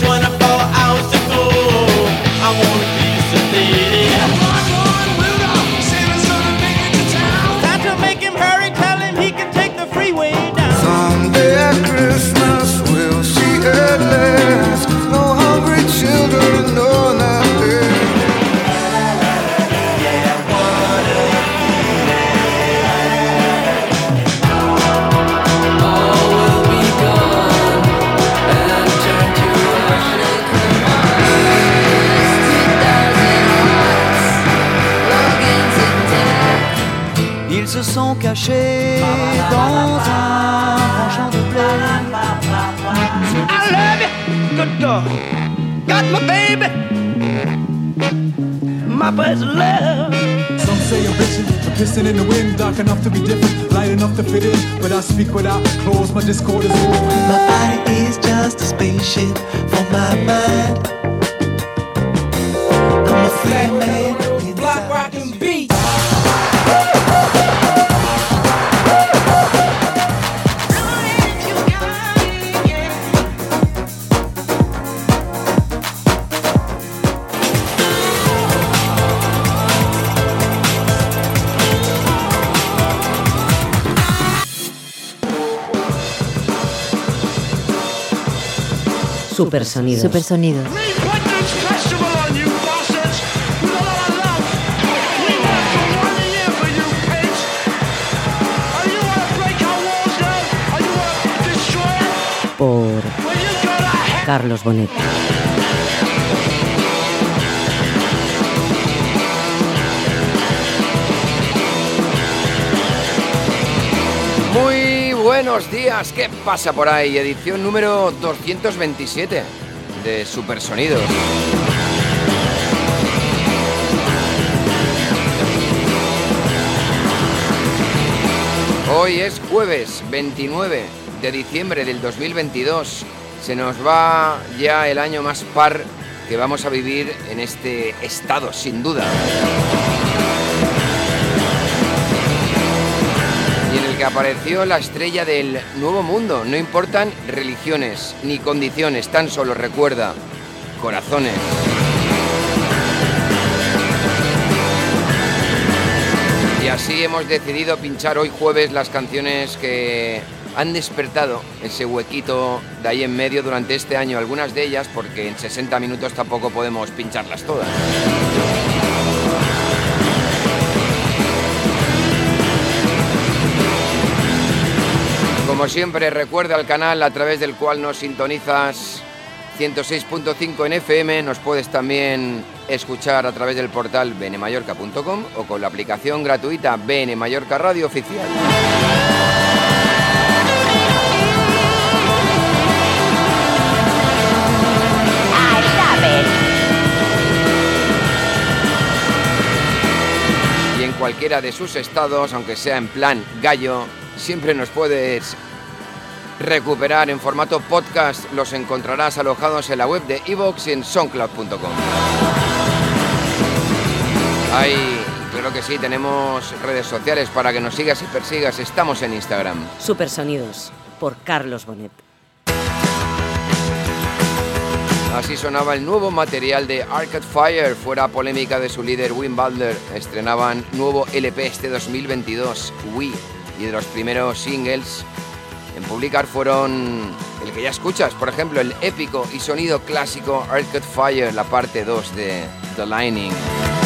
Twenty-four hours ago, I wanna be sedated. Sont cachés dans un grand champ de blé. I love you, good dog. Got my baby, my best love. Some say I'm bitching, pissing in the wind, dark enough to be different, light enough to fit in. But I speak without clothes, my discord is all. My body is just a spaceship for my mind. I'm a free man. Block rockin' beat. Destroy it? Por Carlos Bonet. Muy buenos días, ¿qué pasa por ahí? Edición número 227 de Supersonidos. Hoy es jueves 29 de diciembre del 2022. Se nos va ya el año más par que vamos a vivir en este estado, sin duda. Apareció la estrella del nuevo mundo. No importan religiones ni condiciones, tan solo recuerda corazones. Y así hemos decidido pinchar hoy jueves las canciones que han despertado ese huequito de ahí en medio durante este año, algunas de ellas, porque en 60 minutos tampoco podemos pincharlas todas. Como siempre, recuerda el canal a través del cual nos sintonizas 106.5 en FM. Nos puedes también escuchar a través del portal bnmallorca.com o con la aplicación gratuita BN Mallorca Radio Oficial. Y en cualquiera de sus estados, aunque sea en plan gallo, siempre nos puedes recuperar en formato podcast. Los encontrarás alojados en la web de iVoox y en soundcloud.com. Ahí, claro que sí, tenemos redes sociales para que nos sigas y persigas. Estamos en Instagram. Supersonidos. Por Carlos Bonet. Así sonaba el nuevo material de Arcade Fire, fuera polémica de su líder Wim Butler. Estrenaban nuevo LP este 2022, We, y de los primeros singles en publicar fueron el que ya escuchas, por ejemplo, el épico y sonido clásico Arcade Fire, la parte 2 de The Lining.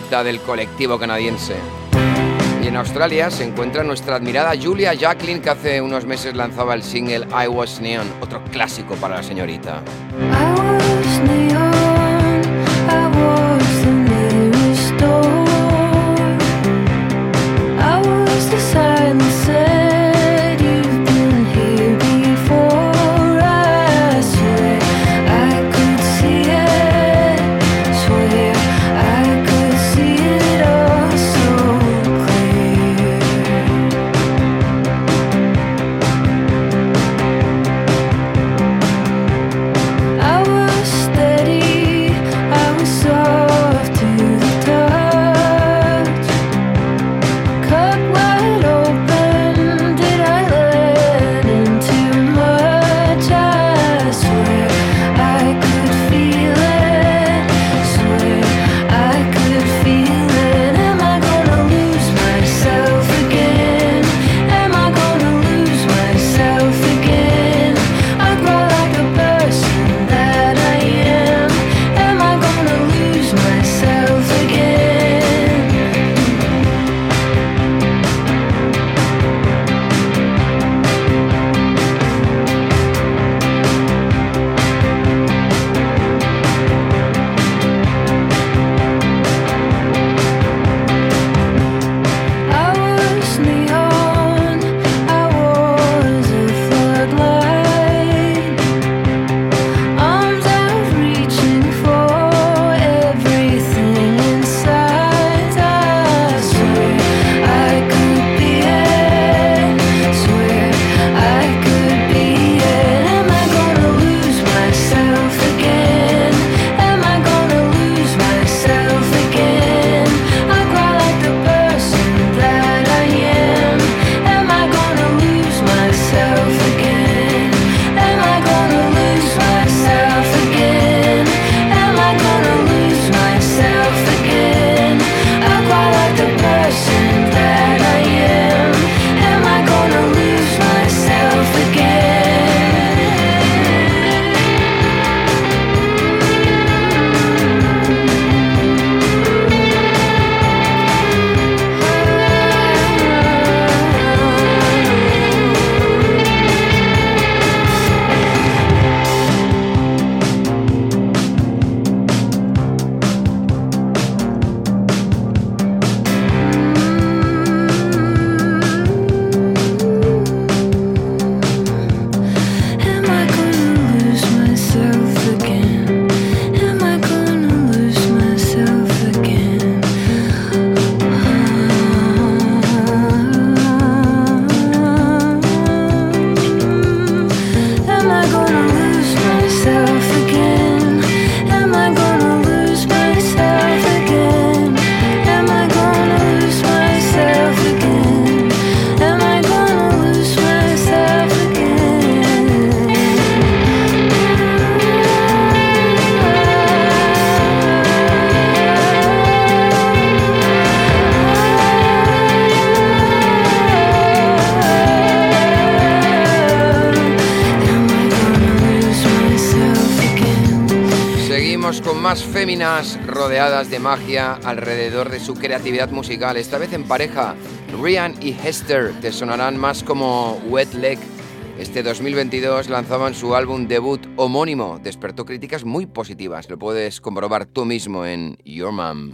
del colectivo canadiense. Y en Australia se encuentra nuestra admirada Julia Jacqueline, que hace unos meses lanzaba el single I Was Neon, otro clásico para la señorita. rodeadas de magia alrededor de su creatividad musical, esta vez en pareja. Ryan y Hester te sonarán más como Wet Leg. Este 2022 lanzaban su álbum debut homónimo, despertó críticas muy positivas, lo puedes comprobar tú mismo en Your Mom.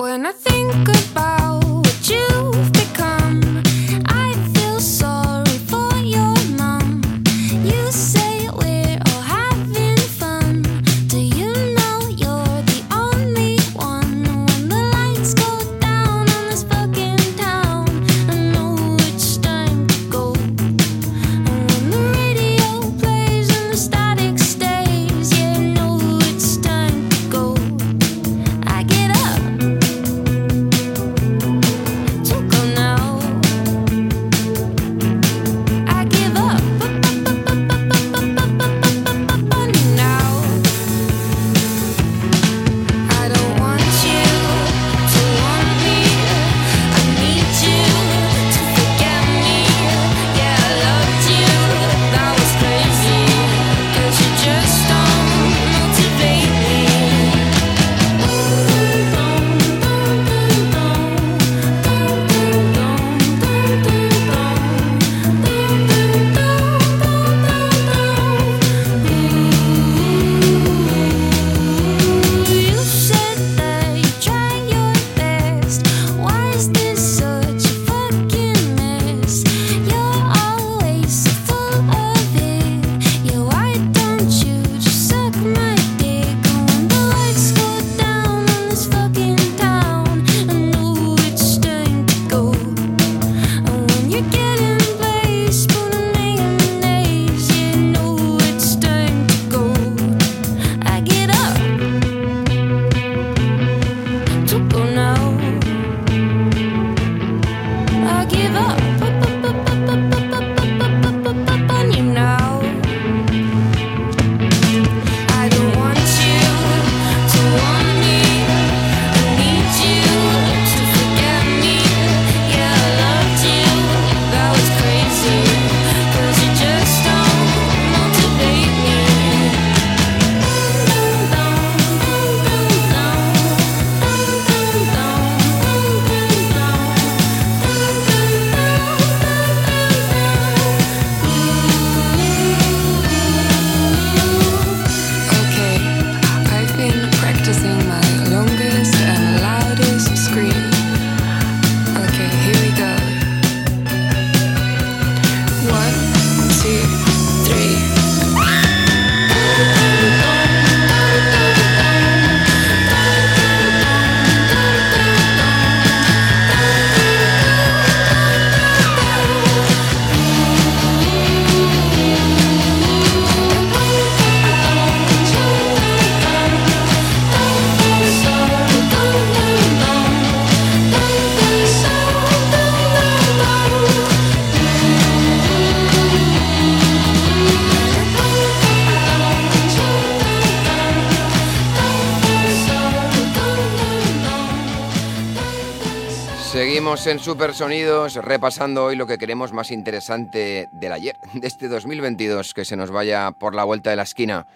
Seguimos en Supersonidos repasando hoy lo que queremos más interesante del ayer, de este 2022 que se nos vaya por la vuelta de la esquina.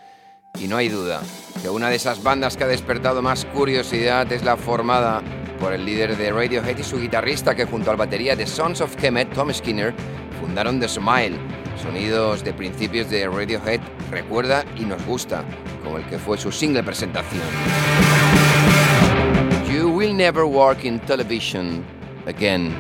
Y no hay duda que una de esas bandas que ha despertado más curiosidad es la formada por el líder de Radiohead y su guitarrista que junto al batería de Sons of Kemet, Tom Skinner, fundaron The Smile, sonidos de principios de Radiohead recuerda y nos gusta, como el que fue su single presentación. You will never work in television again.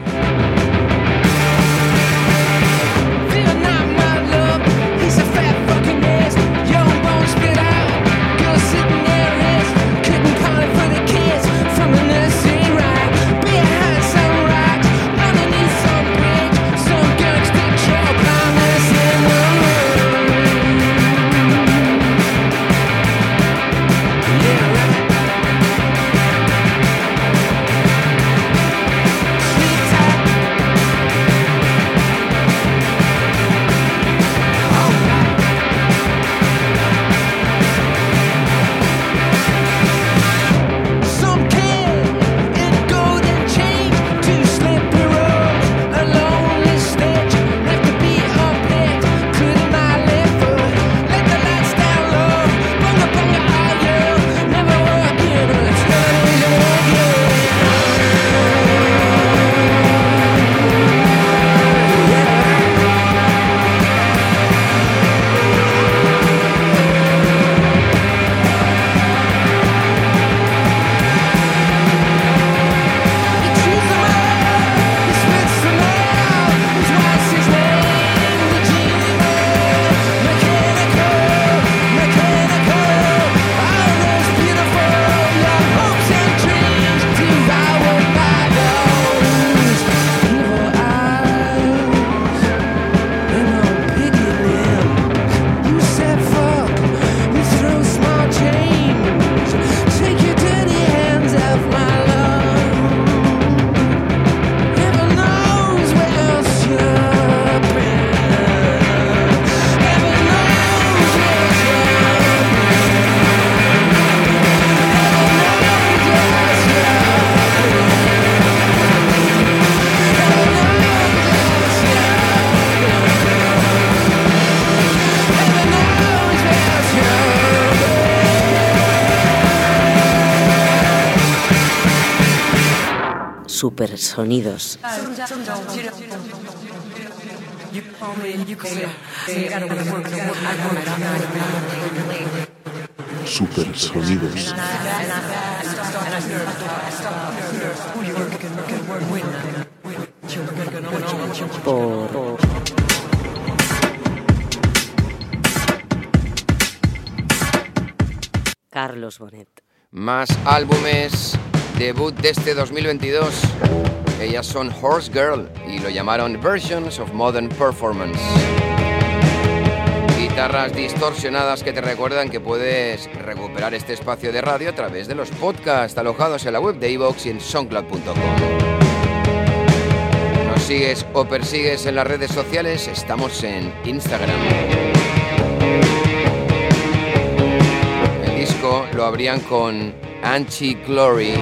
Supersonidos. Supersonidos. Por Carlos Bonet. Más álbumes, debut de este 2022. Ellas son Horse Girl y lo llamaron Versions of Modern Performance. Guitarras distorsionadas que te recuerdan que puedes recuperar este espacio de radio a través de los podcasts alojados en la web de iVoox y en soundcloud.com. Nos sigues o persigues en las redes sociales, estamos en Instagram. Lo abrían con Anchi Glory.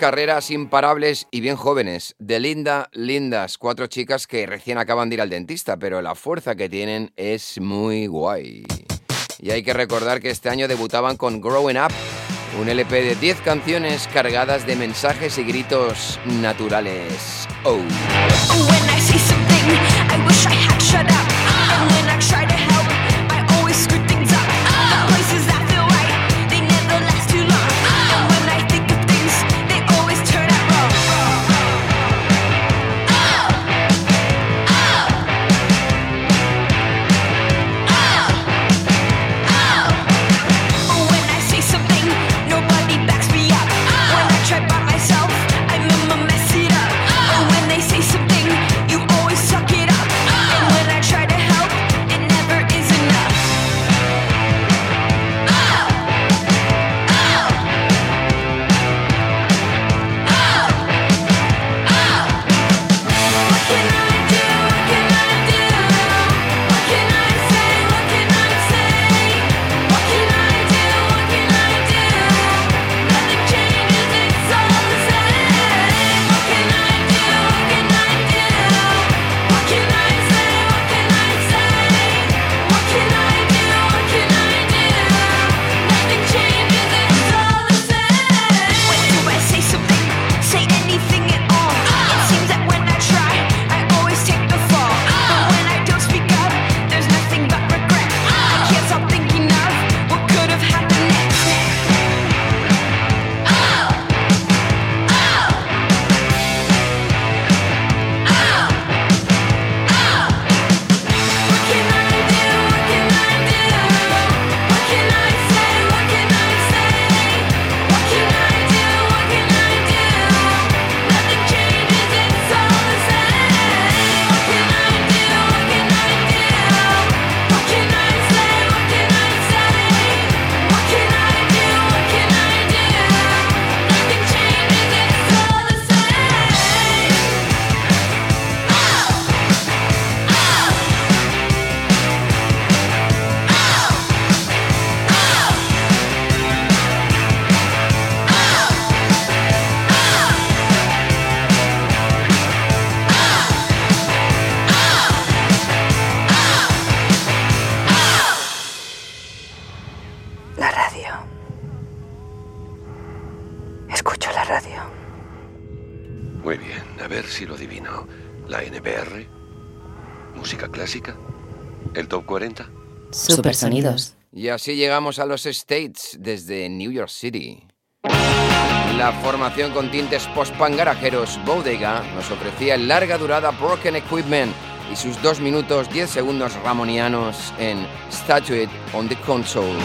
carreras imparables y bien jóvenes, de linda, lindas, cuatro chicas que recién acaban de ir al dentista, pero la fuerza que tienen es muy guay. Y hay que recordar que este año debutaban con Growing Up, un LP de 10 canciones cargadas de mensajes y gritos naturales. Oh. When I see something, I wish I had shut up. Supersonidos. Y así llegamos a los States desde New York City. La formación con tintes post-punk garajeros Bodega nos ofrecía en larga durada Broken Equipment y sus 2 minutos 10 segundos ramonianos en Statue on the Console.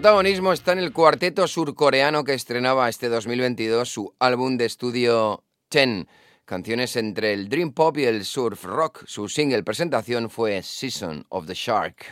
protagonismo está en el cuarteto surcoreano que estrenaba este 2022 su álbum de estudio Ten. Canciones entre el Dream Pop y el Surf Rock. Su single presentación fue Season of the Shark.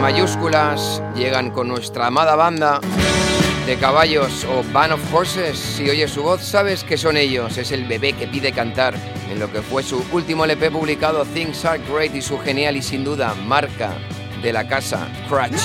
mayúsculas llegan con nuestra amada banda de caballos o Band of Horses. Si oyes su voz, sabes que son ellos. Es el bebé que pide cantar en lo que fue su último LP publicado, Things Are Great, y su genial y sin duda marca de la casa, Crutch.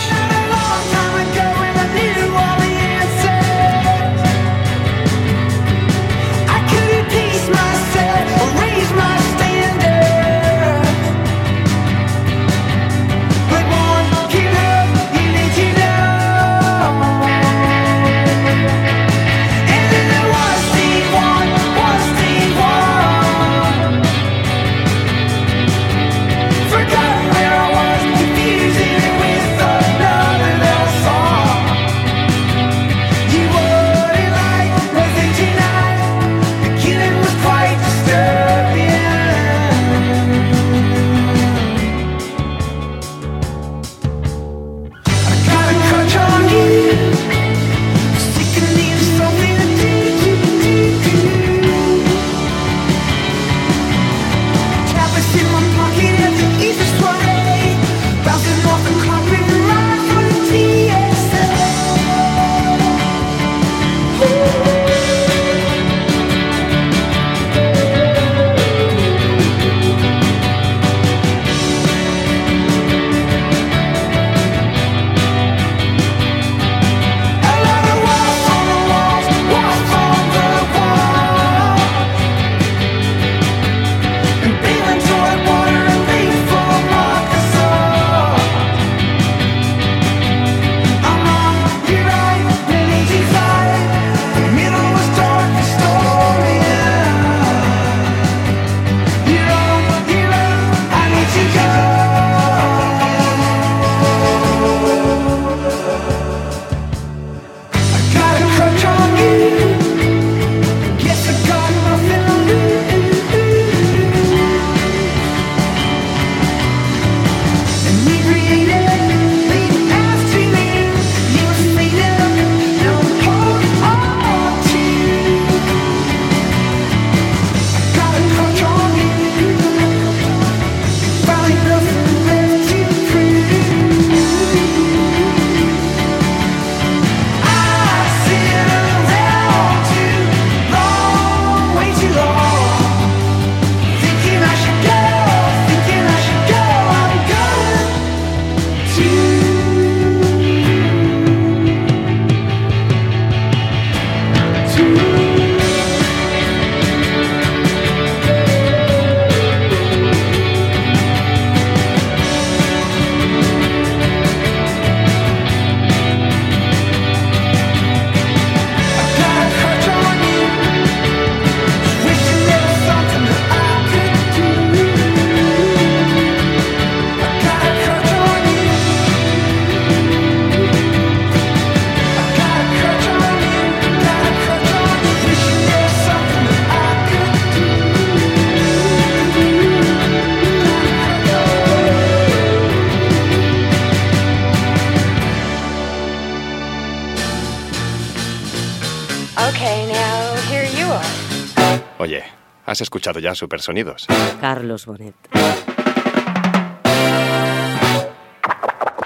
Escuchado ya Supersonidos? Carlos Bonet.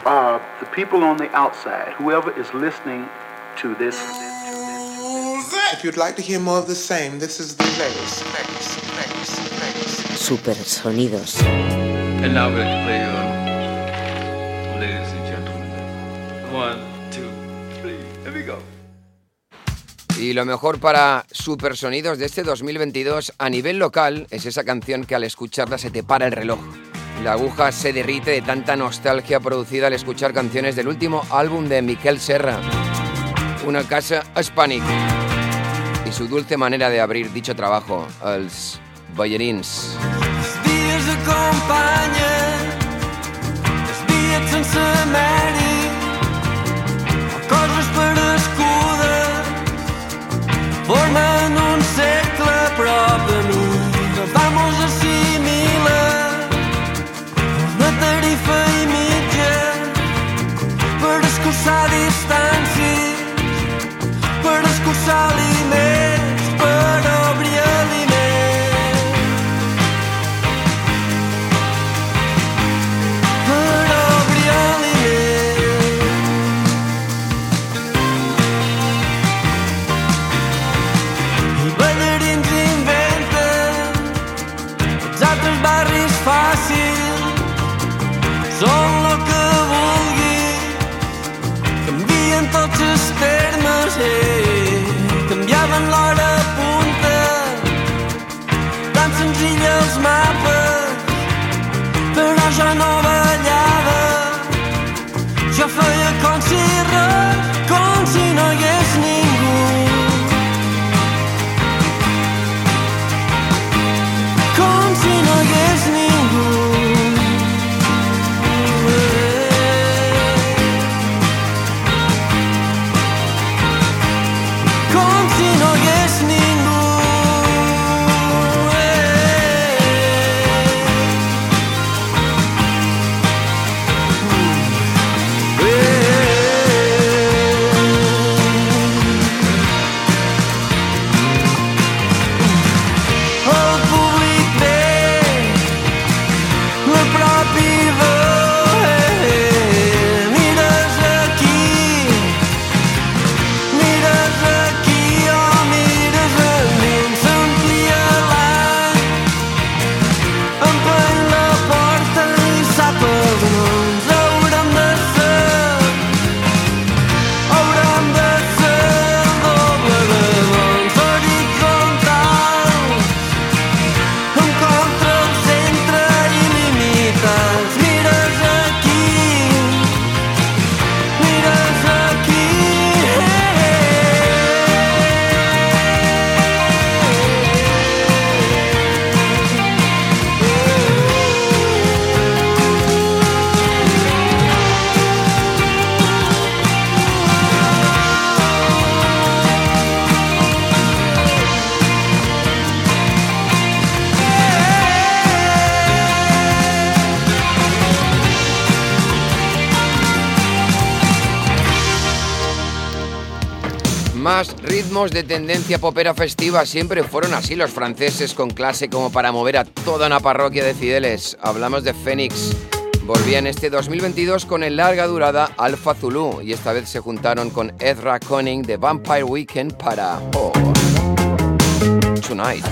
Uh, the people on the outside, whoever is listening to this. If you'd like to hear more of the same, this is the place, place, place, place. Supersonidos. And now we're to play, Y lo mejor para Supersonidos de este 2022 a nivel local es esa canción que al escucharla se te para el reloj. La aguja se derrite de tanta nostalgia producida al escuchar canciones del último álbum de Miquel Serra, Una casa hispànic, y su dulce manera de abrir dicho trabajo, els perescudes formen un ma peur. Pelage un nom vegliava Ci ho foglio con de tendencia popera festiva siempre fueron así los franceses con clase como para mover a toda una parroquia de fideles. Hablamos de Phoenix. Volvían este 2022 con el larga durada Alpha Zulu y esta vez se juntaron con Ezra Conning de Vampire Weekend para Oh, Tonight.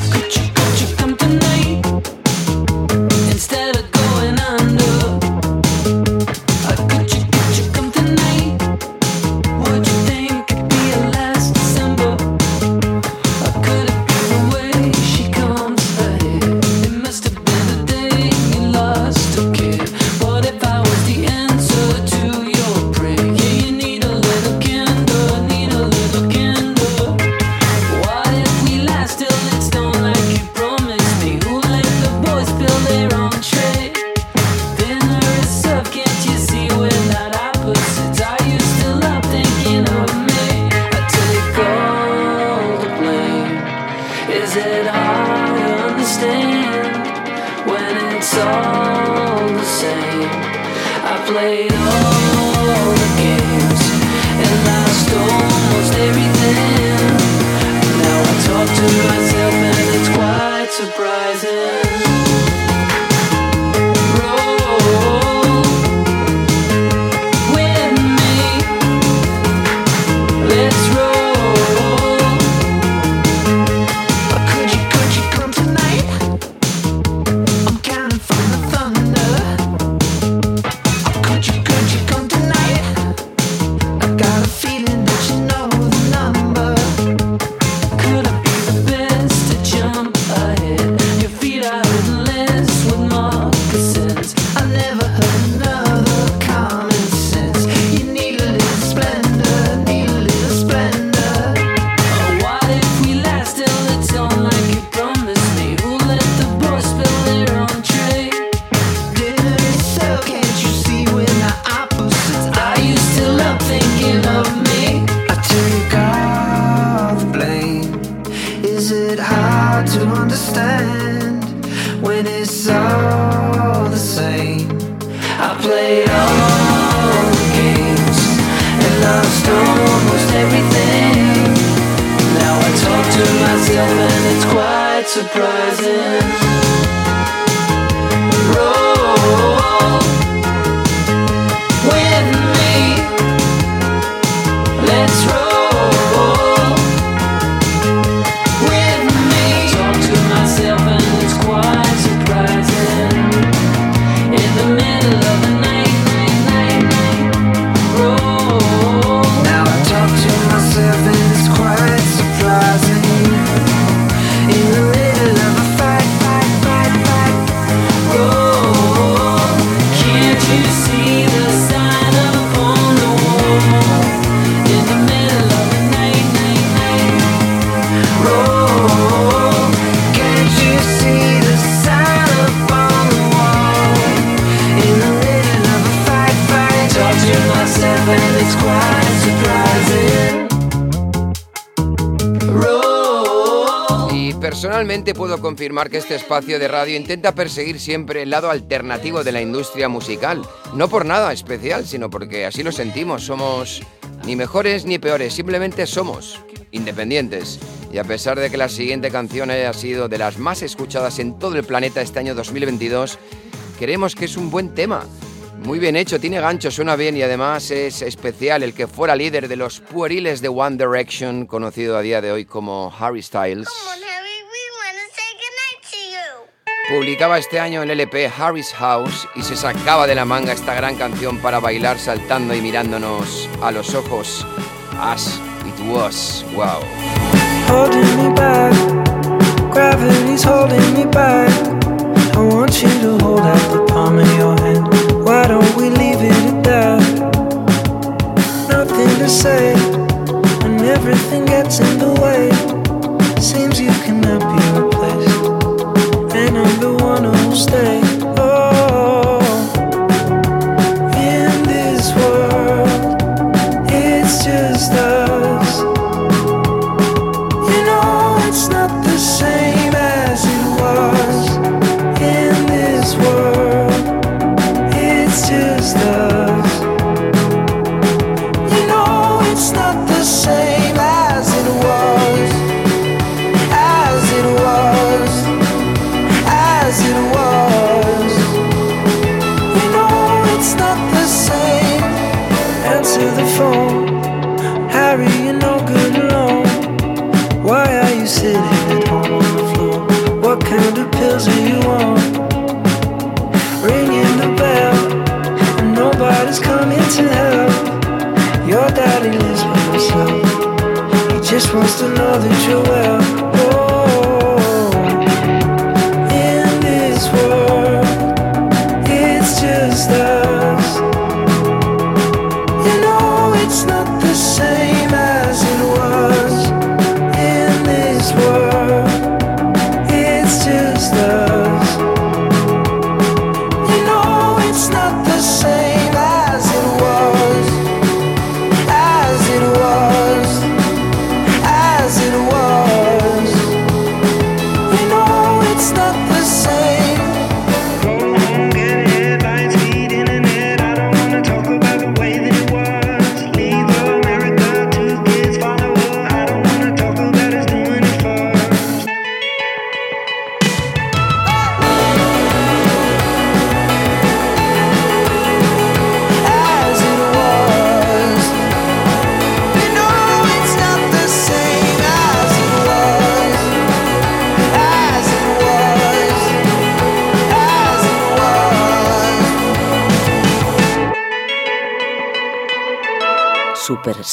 Confirmar que este espacio de radio intenta perseguir siempre el lado alternativo de la industria musical. No por nada especial, sino porque así lo sentimos. Somos ni mejores ni peores, simplemente somos independientes. Y a pesar de que la siguiente canción haya sido de las más escuchadas en todo el planeta este año 2022, creemos que es un buen tema. Muy bien hecho, tiene gancho, suena bien y además es especial el que fuera líder de los pueriles de One Direction, conocido a día de hoy como Harry Styles. Publicaba este año el LP Harry's House y se sacaba de la manga esta gran canción para bailar saltando y mirándonos a los ojos. As it was, wow. holding me back. Gravity's holding me back. I want you to hold out the palm of your hand. Why don't we leave it at that? Nothing to say, and everything gets in the way. Seems you cannot be stay. Know that you're well.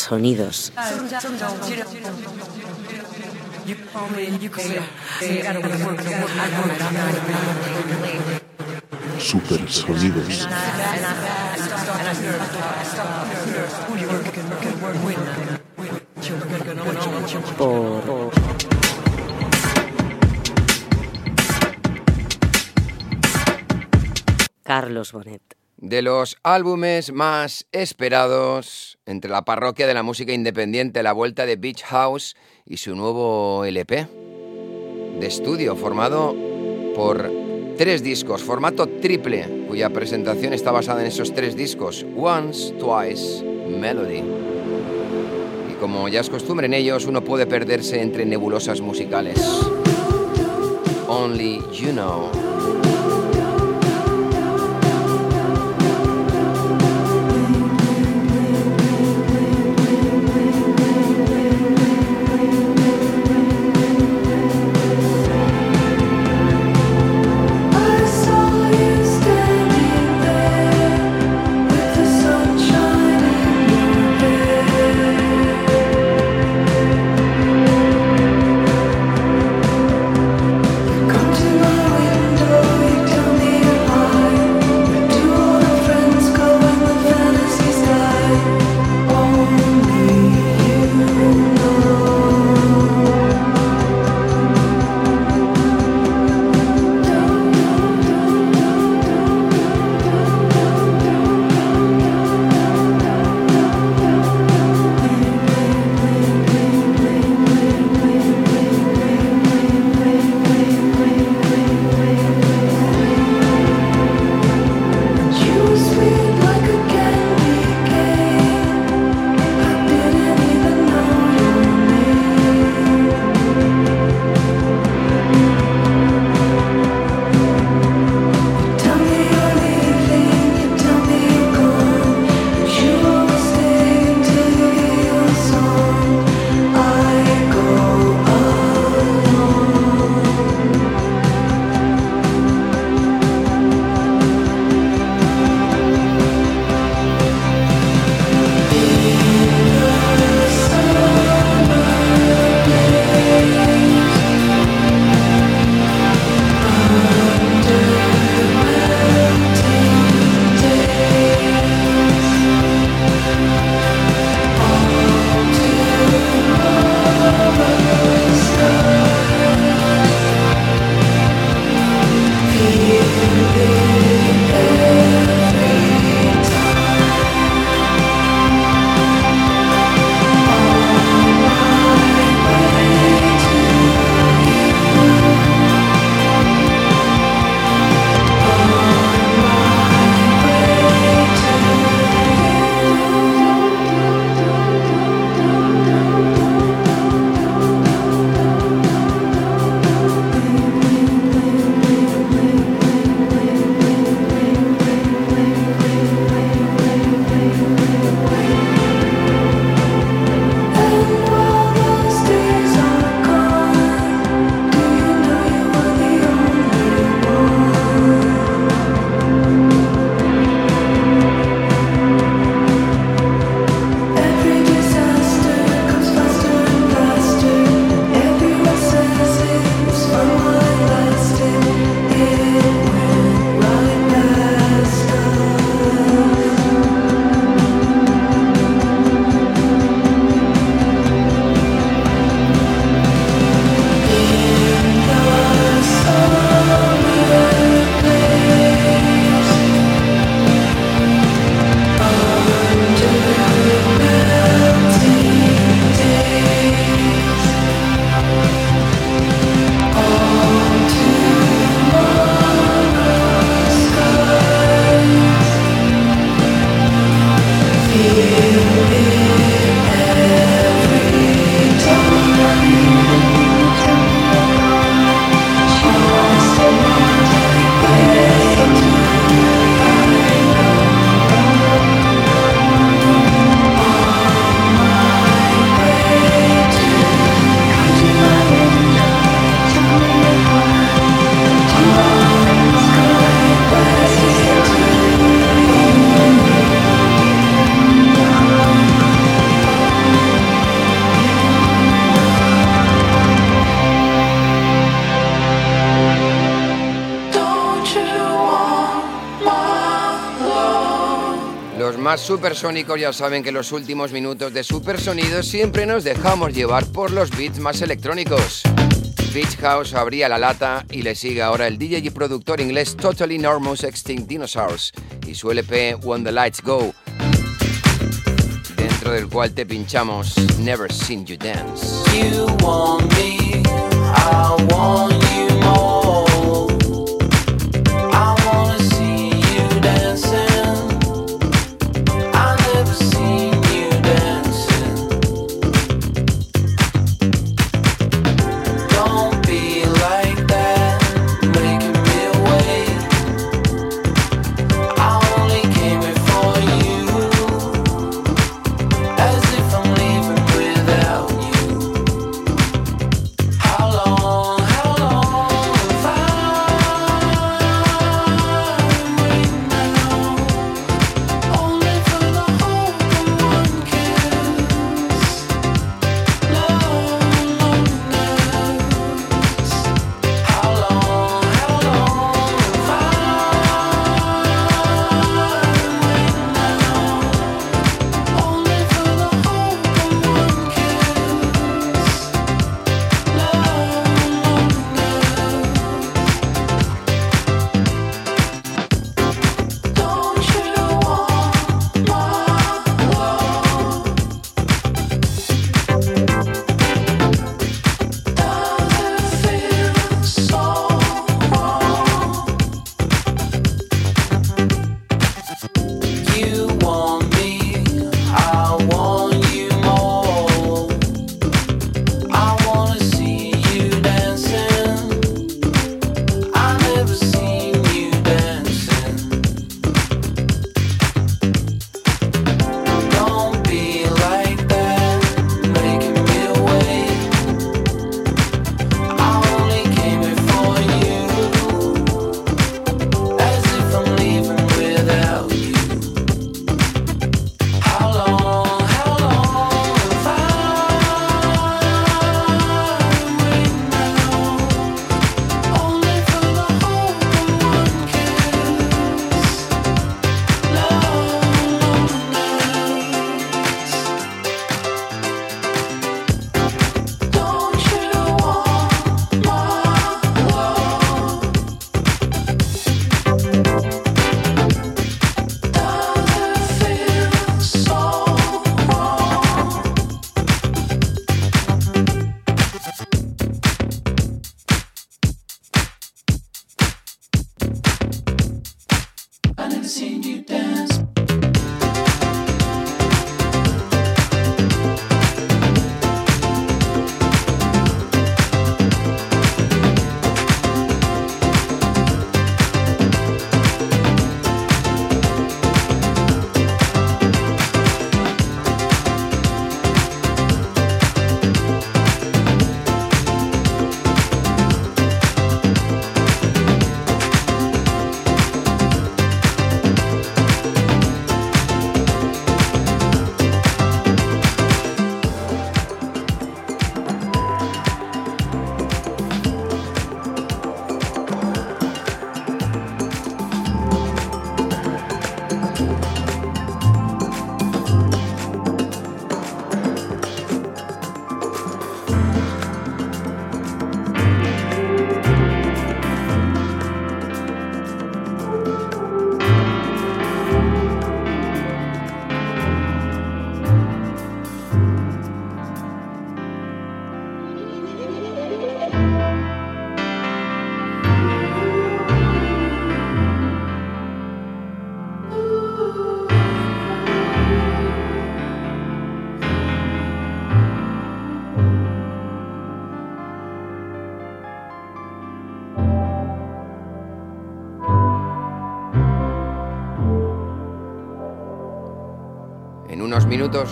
Supersonidos. Supersonidos. Por Carlos Bonet. De los álbumes más esperados entre la parroquia de la música independiente, la vuelta de Beach House y su nuevo LP. de estudio formado por tres discos, formato triple, cuya presentación está basada en esos tres discos, Once, Twice, Melody. Y como ya es costumbre en ellos, uno puede perderse entre nebulosas musicales. Only You Know. Más supersónicos ya saben que los últimos minutos de Supersonidos siempre nos dejamos llevar por los beats más electrónicos. Beach House abría la lata y le sigue ahora el DJ y productor inglés Totally Enormous Extinct Dinosaurs y su LP When the Lights Go, dentro del cual te pinchamos Never Seen You Dance.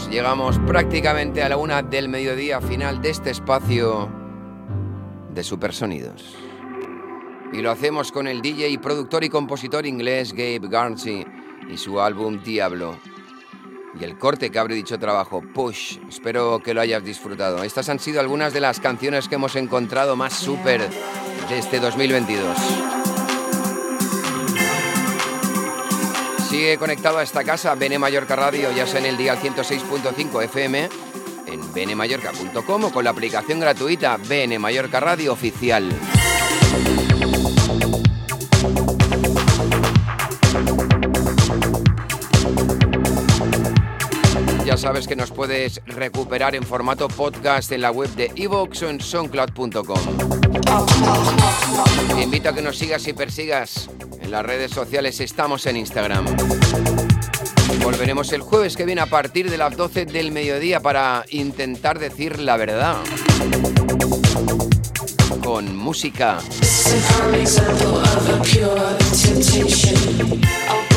Llegamos prácticamente a la una del mediodía final de este espacio de Supersonidos. Y lo hacemos con el DJ, productor y compositor inglés Gabe Garnsey y su álbum Diablo. Y el corte que abre dicho trabajo, Push. Espero que lo hayas disfrutado. Estas han sido algunas de las canciones que hemos encontrado más super de este 2022. Sigue conectado a esta casa, Bene Mallorca Radio, ya sea en el día 106.5 FM, en benemallorca.com o con la aplicación gratuita Bene Mallorca Radio Oficial. Ya sabes que nos puedes recuperar en formato podcast en la web de evox o en soundcloud.com. Te invito a que nos sigas y persigas. En las redes sociales estamos en Instagram. Volveremos el jueves que viene a partir de las 12 del mediodía para intentar decir la verdad. Con música.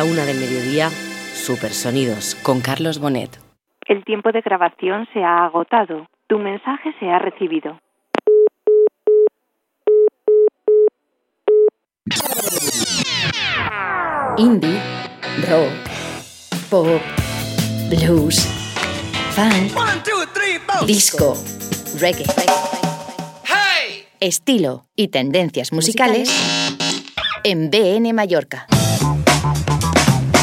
a 1 del mediodía, Supersonidos con Carlos Bonet. El tiempo de grabación se ha agotado. Tu mensaje se ha recibido. Indie, rock, pop, blues, funk, disco, reggae. Estilo y tendencias musicales en BN Mallorca.